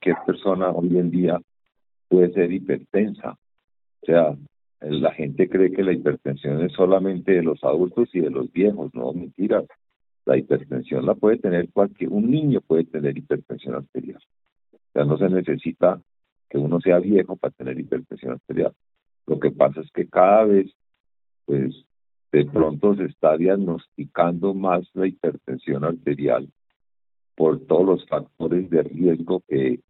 cualquier persona hoy en día puede ser hipertensa. O sea, la gente cree que la hipertensión es solamente de los adultos y de los viejos, no, mentira. La hipertensión la puede tener cualquier, un niño puede tener hipertensión arterial. O sea, no se necesita que uno sea viejo para tener hipertensión arterial. Lo que pasa es que cada vez, pues, de pronto se está diagnosticando más la hipertensión arterial por todos los factores de riesgo que,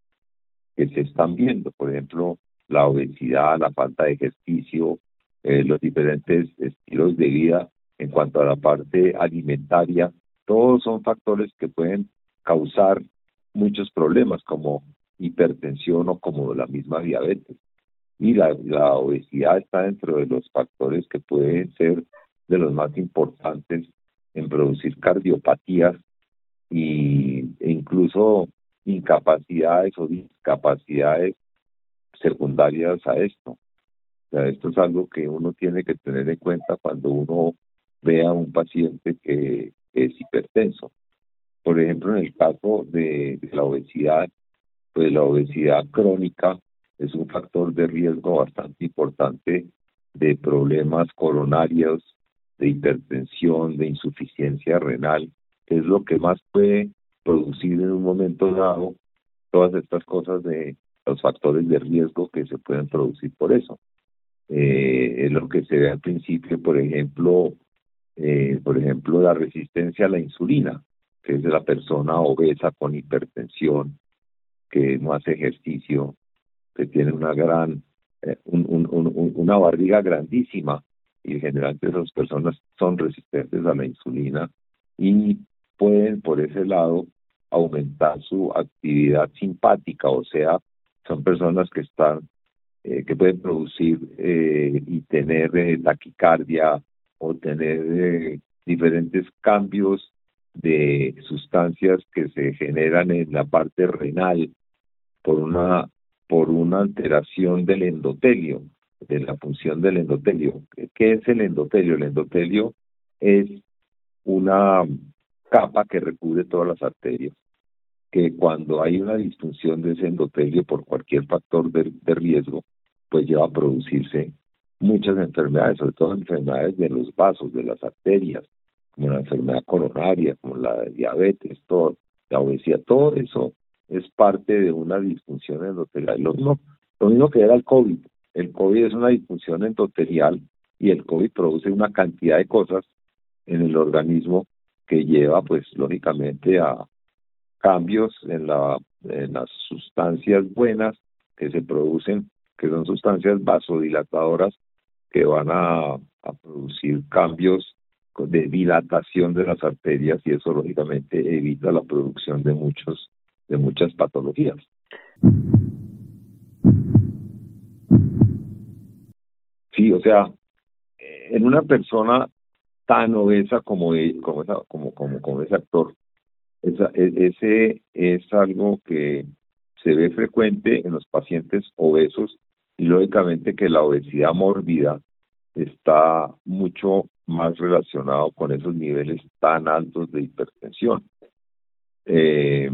que se están viendo. Por ejemplo, la obesidad, la falta de ejercicio, eh, los diferentes estilos de vida en cuanto a la parte alimentaria, todos son factores que pueden causar muchos problemas como hipertensión o como la misma diabetes. Y la, la obesidad está dentro de los factores que pueden ser de los más importantes en producir cardiopatías y, e incluso incapacidades o discapacidades secundarias a esto. O sea, esto es algo que uno tiene que tener en cuenta cuando uno vea a un paciente que es hipertenso. Por ejemplo, en el caso de, la obesidad, pues la obesidad crónica es un factor de riesgo bastante importante de problemas coronarios, de hipertensión, de insuficiencia renal, que es lo que más puede producir en un momento dado todas estas cosas de los factores de riesgo que se pueden producir por eso. Eh, lo que se ve al principio, por ejemplo, eh, por ejemplo, la resistencia a la insulina, que es de la persona obesa con hipertensión, que no hace ejercicio, que tiene una gran, eh, una barriga grandísima y generalmente esas personas son resistentes a la insulina y pueden por ese lado aumentar su actividad simpática, o sea, son personas que están, eh, que pueden producir eh, y tener eh, taquicardia o tener diferentes cambios de sustancias que se generan en la parte renal por una por una alteración del endotelio, de la función del endotelio. ¿Qué es el endotelio? El endotelio es una capa que recubre todas las arterias que cuando hay una disfunción de ese endotelio por cualquier factor de, riesgo, pues lleva a producirse muchas enfermedades, sobre todo enfermedades de los vasos, de las arterias, como la enfermedad coronaria, como la diabetes, todo, la obesidad, todo eso es parte de una disfunción endotelial. Lo mismo, lo mismo que era el COVID. El COVID es una disfunción endotelial y el COVID produce una cantidad de cosas en el organismo que lleva, pues, lógicamente a, cambios en, la, en las sustancias buenas que se producen, que son sustancias vasodilatadoras que van a, a producir cambios de dilatación de las arterias y eso lógicamente evita la producción de muchos de muchas patologías. Sí, o sea, en una persona tan obesa como como como ese actor e, ese es algo que se ve frecuente en los pacientes obesos y lógicamente que la obesidad mórbida está mucho más relacionado con esos niveles tan altos de hipertensión. Eh,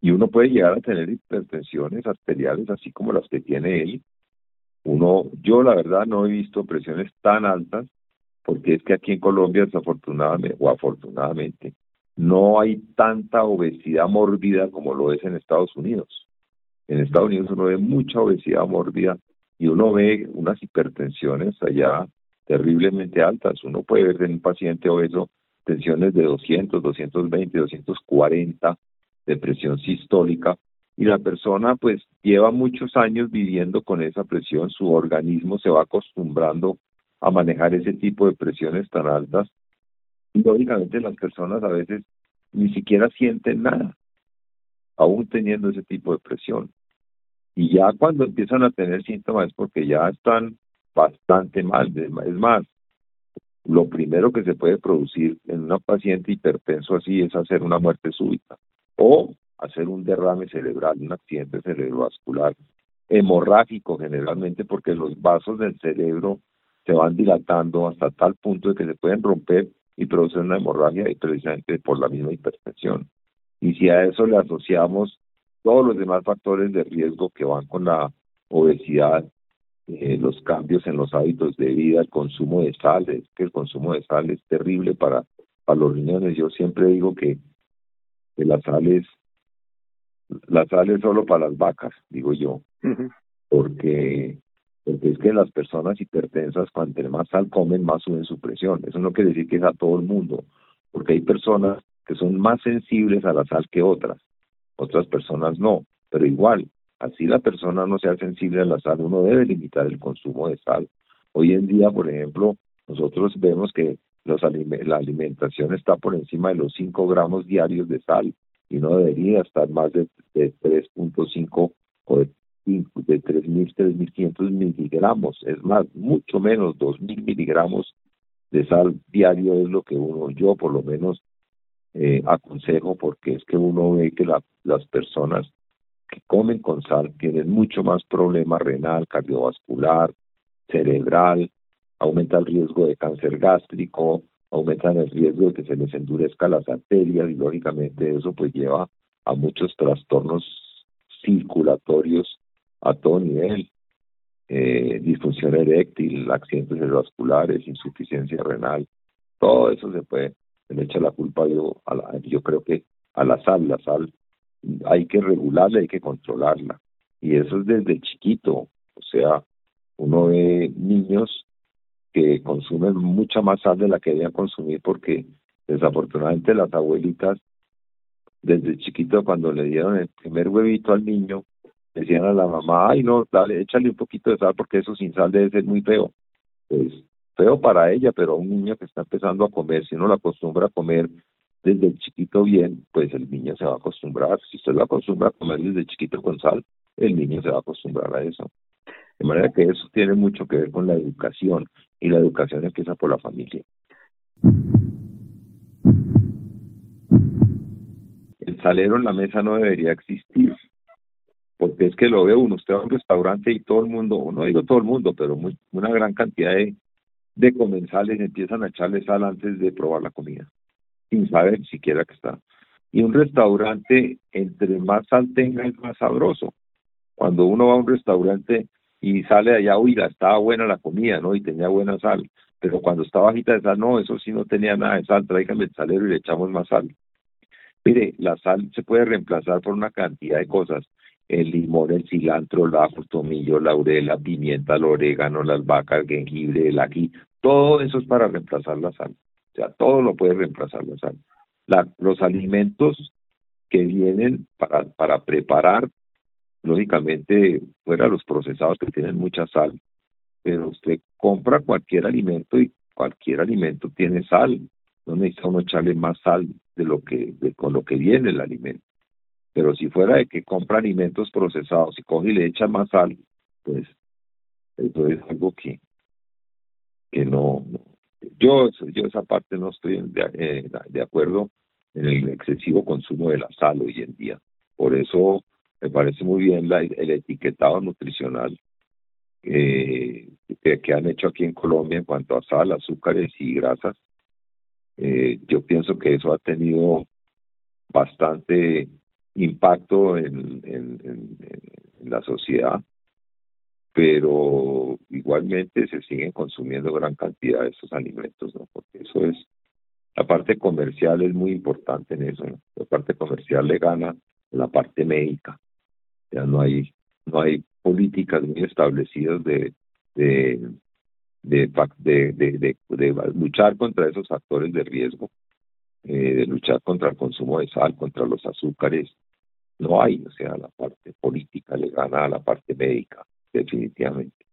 y uno puede llegar a tener hipertensiones arteriales así como las que tiene él. Uno, yo la verdad no he visto presiones tan altas porque es que aquí en Colombia desafortunadamente o afortunadamente no hay tanta obesidad mórbida como lo es en Estados Unidos. En Estados Unidos uno ve mucha obesidad mórbida y uno ve unas hipertensiones allá terriblemente altas. Uno puede ver en un paciente obeso tensiones de 200, 220, 240 de presión sistólica y la persona pues lleva muchos años viviendo con esa presión, su organismo se va acostumbrando a manejar ese tipo de presiones tan altas lógicamente las personas a veces ni siquiera sienten nada, aún teniendo ese tipo de presión. Y ya cuando empiezan a tener síntomas es porque ya están bastante mal. Es más, lo primero que se puede producir en una paciente hipertenso así es hacer una muerte súbita o hacer un derrame cerebral, un accidente cerebrovascular hemorrágico generalmente porque los vasos del cerebro se van dilatando hasta tal punto de que se pueden romper y produce una hemorragia y precisamente por la misma hipertensión. Y si a eso le asociamos todos los demás factores de riesgo que van con la obesidad, eh, los cambios en los hábitos de vida, el consumo de sal, es que el consumo de sal es terrible para, para los riñones. Yo siempre digo que, que la sal es la sal es solo para las vacas, digo yo, porque, porque es que las personas hipertensas, cuanto más sal comen, más suben su presión. Eso no quiere decir que es a todo el mundo, porque hay personas que son más sensibles a la sal que otras, otras personas no, pero igual, así la persona no sea sensible a la sal, uno debe limitar el consumo de sal. Hoy en día, por ejemplo, nosotros vemos que los la alimentación está por encima de los 5 gramos diarios de sal y no debería estar más de, de 3.5 o de, de 3.000, 3.500 Es más, mucho menos 2.000 miligramos de sal diario es lo que uno, yo por lo menos eh, aconsejo porque es que uno ve que la, las personas que comen con sal tienen mucho más problema renal, cardiovascular, cerebral, aumenta el riesgo de cáncer gástrico, aumentan el riesgo de que se les endurezca las arterias y lógicamente eso pues lleva a muchos trastornos circulatorios a todo nivel, eh, disfunción eréctil, accidentes cerebrovasculares, insuficiencia renal, todo eso se puede, se le echa la culpa yo, yo creo que a la sal, la sal hay que regularla, hay que controlarla. Y eso es desde chiquito, o sea, uno ve niños que consumen mucha más sal de la que debían consumir porque desafortunadamente las abuelitas desde chiquito cuando le dieron el primer huevito al niño decían a la mamá, ay no, dale, échale un poquito de sal porque eso sin sal debe ser muy feo. Pues feo para ella, pero un niño que está empezando a comer, si uno lo acostumbra a comer desde chiquito bien, pues el niño se va a acostumbrar. Si usted lo acostumbra a comer desde chiquito con sal, el niño se va a acostumbrar a eso. De manera que eso tiene mucho que ver con la educación y la educación empieza por la familia. El salero en la mesa no debería existir, es que lo ve uno, usted va a un restaurante y todo el mundo, no digo todo el mundo, pero una gran cantidad de, de comensales empiezan a echarle sal antes de probar la comida, sin saber siquiera que está. Y un restaurante, entre más sal tenga, es más sabroso. Cuando uno va a un restaurante y sale de allá, uy, estaba buena la comida, ¿no? Y tenía buena sal. Pero cuando estaba bajita de sal, no, eso sí no tenía nada de sal, tráigame el salero y le echamos más sal. Mire, la sal se puede reemplazar por una cantidad de cosas. El limón, el cilantro, el ajo, tomillo, la laurel, pimienta, el orégano, la albahaca, el jengibre, el ají, todo eso es para reemplazar la sal. O sea, todo lo puede reemplazar la sal. La, los alimentos que vienen para, para preparar lógicamente fuera los procesados que tienen mucha sal, pero usted compra cualquier alimento y cualquier alimento tiene sal, no necesita uno echarle más sal de lo que con lo que viene el alimento. Pero si fuera de que compra alimentos procesados y coge y le echa más sal, pues eso es algo que que no, yo yo esa parte no estoy de, eh, de acuerdo en el excesivo consumo de la sal hoy en día. Por eso me parece muy bien el etiquetado nutricional eh, que, han hecho aquí en Colombia en cuanto a sal, azúcares y grasas. Eh, yo pienso que eso ha tenido bastante impacto en, la sociedad, pero igualmente se siguen consumiendo gran cantidad de esos alimentos, ¿no? Porque eso es, la parte comercial es muy importante en eso, La parte comercial le gana la parte médica ya no hay no hay políticas muy establecidas de de de, de, de, luchar contra esos factores de riesgo, eh, de luchar contra el consumo de sal, contra los azúcares. No hay, o sea, la parte política le gana a la parte médica, definitivamente.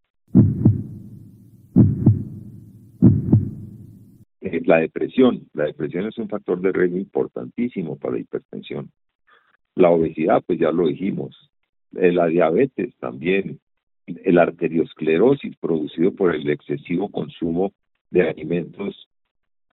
Eh, la depresión, la depresión es un factor de riesgo importantísimo para la hipertensión. La obesidad, pues ya lo dijimos, eh, la diabetes también, el arteriosclerosis producido por el excesivo consumo de alimentos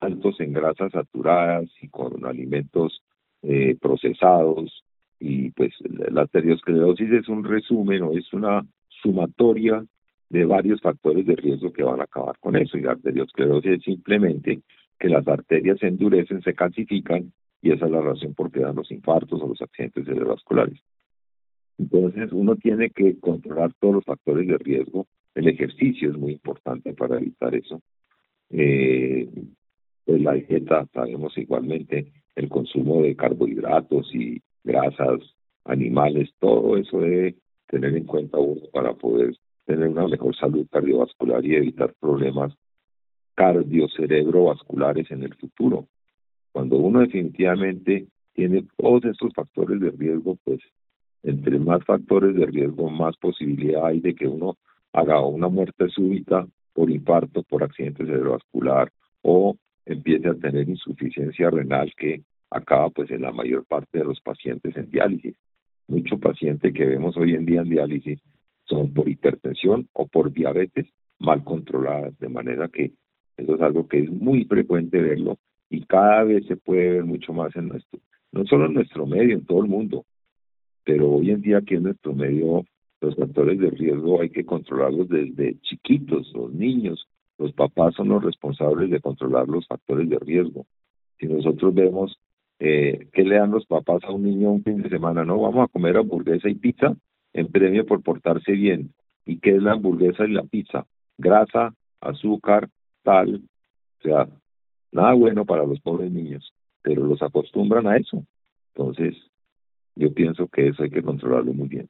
altos en grasas saturadas y con alimentos eh, procesados y pues la arteriosclerosis es un resumen o es una sumatoria de varios factores de riesgo que van a acabar con eso y la arteriosclerosis es simplemente que las arterias se endurecen, se calcifican y esa es la razón por qué dan los infartos o los accidentes cerebrovasculares. Entonces uno tiene que controlar todos los factores de riesgo. El ejercicio es muy importante para evitar eso. Eh, pues la dieta, sabemos igualmente, el consumo de carbohidratos y grasas animales, todo eso debe tener en cuenta uno para poder tener una mejor salud cardiovascular y evitar problemas cardiocerebrovasculares en el futuro. Cuando uno definitivamente tiene todos estos factores de riesgo, pues entre más factores de riesgo, más posibilidad hay de que uno haga una muerte súbita por infarto, por accidente cerebrovascular o empiece a tener insuficiencia renal que acaba pues en la mayor parte de los pacientes en diálisis. Muchos pacientes que vemos hoy en día en diálisis son por hipertensión o por diabetes mal controladas, de manera que eso es algo que es muy frecuente verlo y cada vez se puede ver mucho más en nuestro, no solo en nuestro medio, en todo el mundo, pero hoy en día aquí en nuestro medio los factores de riesgo hay que controlarlos desde chiquitos, los niños, los papás son los responsables de controlar los factores de riesgo. Si nosotros vemos eh, qué le dan los papás a un niño un fin de semana, no, vamos a comer hamburguesa y pizza en premio por portarse bien. ¿Y qué es la hamburguesa y la pizza? Grasa, azúcar, tal, o sea, nada bueno para los pobres niños, pero los acostumbran a eso. Entonces, yo pienso que eso hay que controlarlo muy bien.